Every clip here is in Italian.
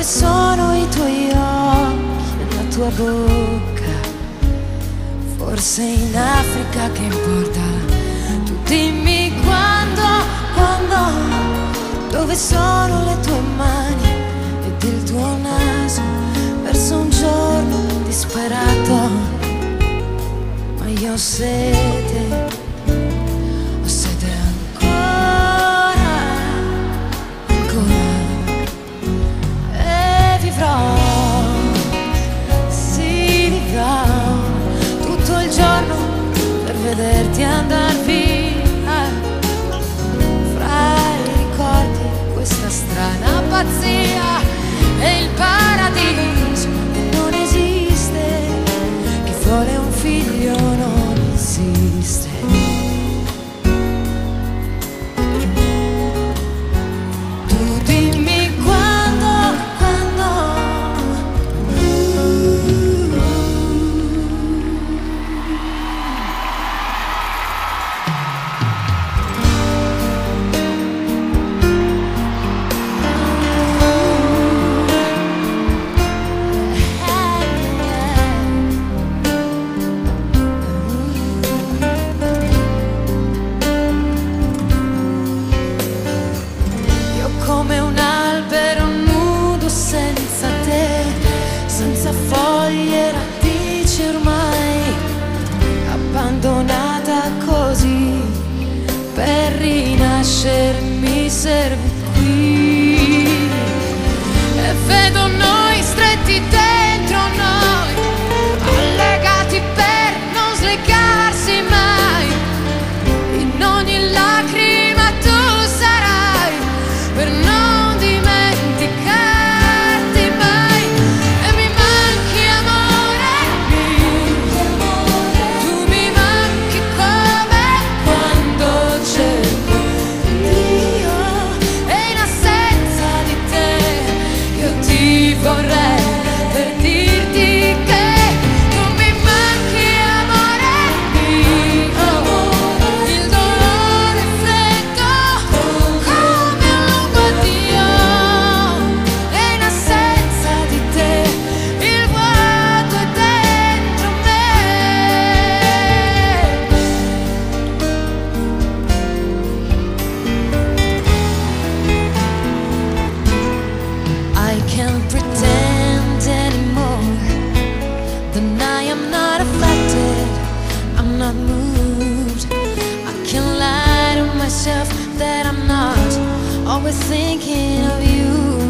Dove sono i tuoi occhi e la tua bocca? Forse in Africa che importa? Tu dimmi quando, quando, dove sono le tue mani e il tuo naso verso un giorno disperato? Ma io ho sete. vederti andar via fra i ricordi questa strana pazzia. nascermi serve qui. E vedo I can't lie to myself that I'm not always thinking of you.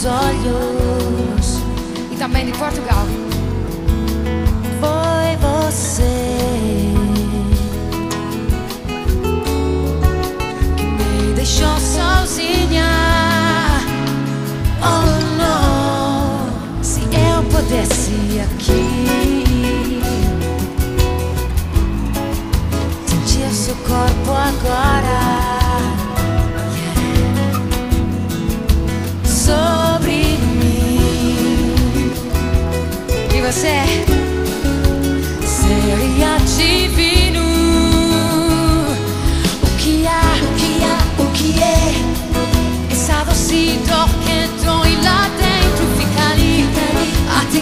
meus olhos e também de Portugal. Foi você.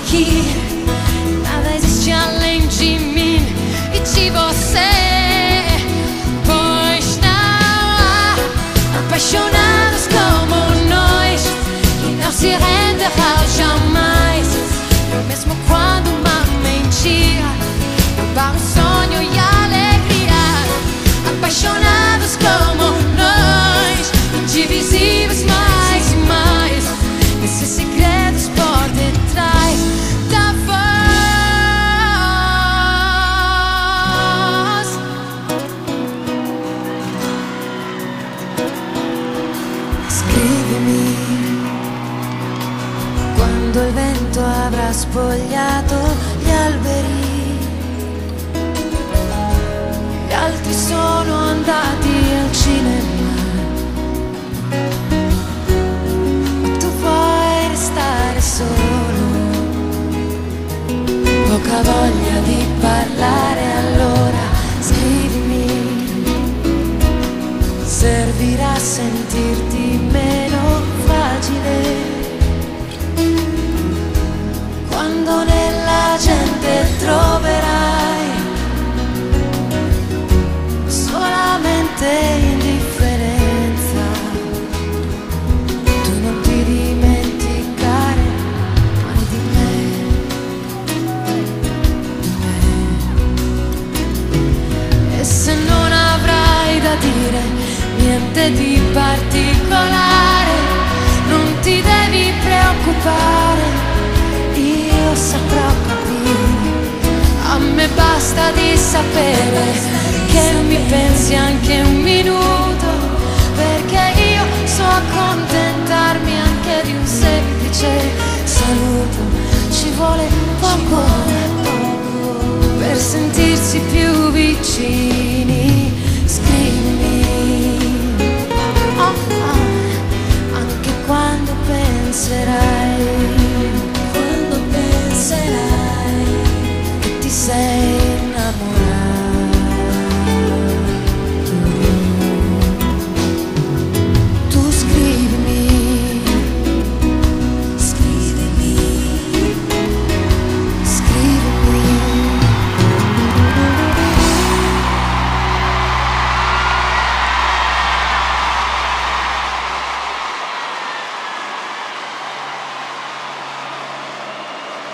Até que nada existe além de mim e de você. Pois não há apaixonados como nós que não se renderá jamais. Mesmo quando uma mentira roubar um sonho e alegria apaixonados scrivimi quando il vento avrà spogliato gli alberi. Gli altri sono andati al cinema. Ma tu vuoi restare solo. Poca voglia di parlare allora, scrivimi. Servirà sentirti di particolare, non ti devi preoccupare, io saprò capire, a me basta di sapere che mi pensi anche un minuto, perché io so accontentarmi anche di un semplice saluto, ci vuole poco per sentirsi più vicini.